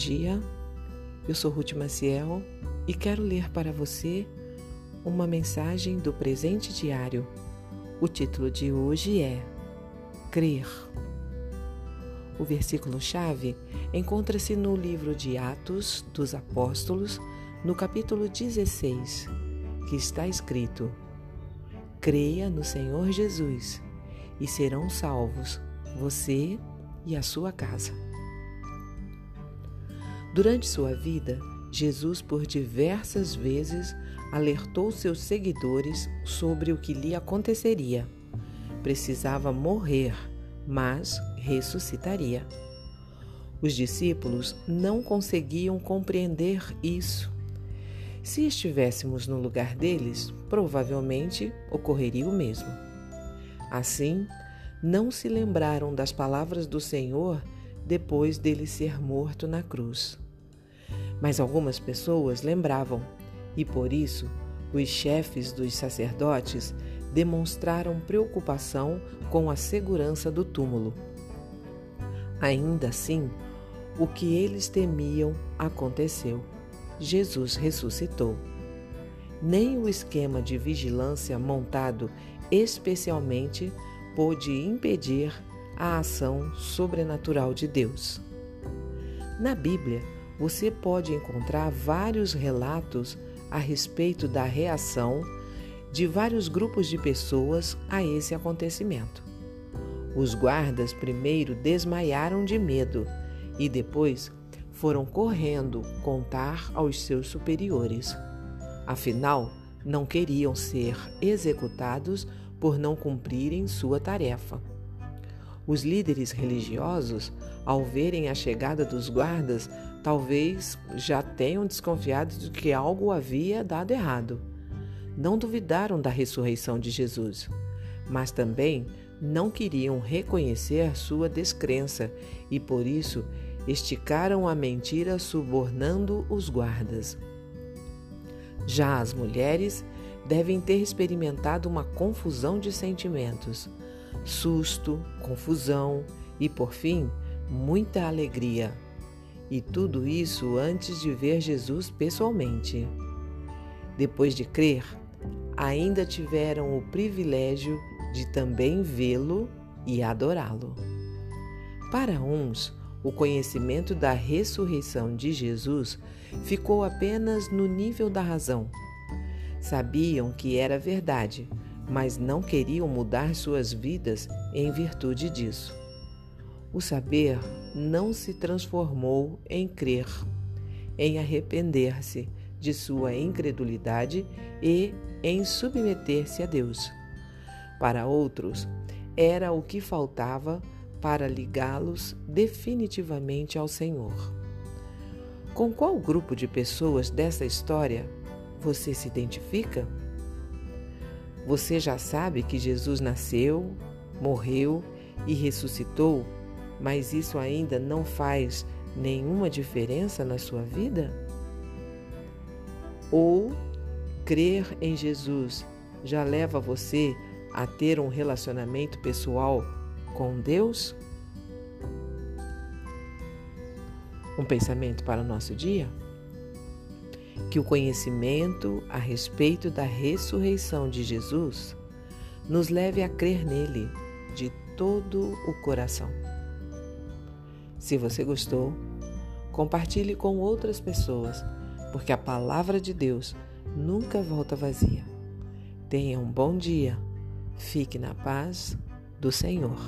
dia, eu sou Ruth Maciel e quero ler para você uma mensagem do presente diário. O título de hoje é Crer. O versículo-chave encontra-se no livro de Atos dos Apóstolos, no capítulo 16, que está escrito: Creia no Senhor Jesus e serão salvos você e a sua casa. Durante sua vida, Jesus por diversas vezes alertou seus seguidores sobre o que lhe aconteceria. Precisava morrer, mas ressuscitaria. Os discípulos não conseguiam compreender isso. Se estivéssemos no lugar deles, provavelmente ocorreria o mesmo. Assim, não se lembraram das palavras do Senhor depois dele ser morto na cruz. Mas algumas pessoas lembravam, e por isso os chefes dos sacerdotes demonstraram preocupação com a segurança do túmulo. Ainda assim, o que eles temiam aconteceu. Jesus ressuscitou. Nem o esquema de vigilância montado especialmente pôde impedir a ação sobrenatural de Deus. Na Bíblia, você pode encontrar vários relatos a respeito da reação de vários grupos de pessoas a esse acontecimento. Os guardas primeiro desmaiaram de medo e depois foram correndo contar aos seus superiores. Afinal, não queriam ser executados por não cumprirem sua tarefa. Os líderes religiosos, ao verem a chegada dos guardas, talvez já tenham desconfiado de que algo havia dado errado. Não duvidaram da ressurreição de Jesus, mas também não queriam reconhecer sua descrença e por isso esticaram a mentira subornando os guardas. Já as mulheres devem ter experimentado uma confusão de sentimentos susto, confusão e, por fim, muita alegria. E tudo isso antes de ver Jesus pessoalmente. Depois de crer, ainda tiveram o privilégio de também vê-lo e adorá-lo. Para uns, o conhecimento da ressurreição de Jesus ficou apenas no nível da razão. Sabiam que era verdade, mas não queriam mudar suas vidas em virtude disso. O saber não se transformou em crer, em arrepender-se de sua incredulidade e em submeter-se a Deus. Para outros, era o que faltava para ligá-los definitivamente ao Senhor. Com qual grupo de pessoas dessa história você se identifica? Você já sabe que Jesus nasceu, morreu e ressuscitou, mas isso ainda não faz nenhuma diferença na sua vida? Ou crer em Jesus já leva você a ter um relacionamento pessoal com Deus? Um pensamento para o nosso dia? Que o conhecimento a respeito da ressurreição de Jesus nos leve a crer nele de todo o coração. Se você gostou, compartilhe com outras pessoas, porque a palavra de Deus nunca volta vazia. Tenha um bom dia. Fique na paz do Senhor.